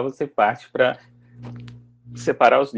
você parte para separar os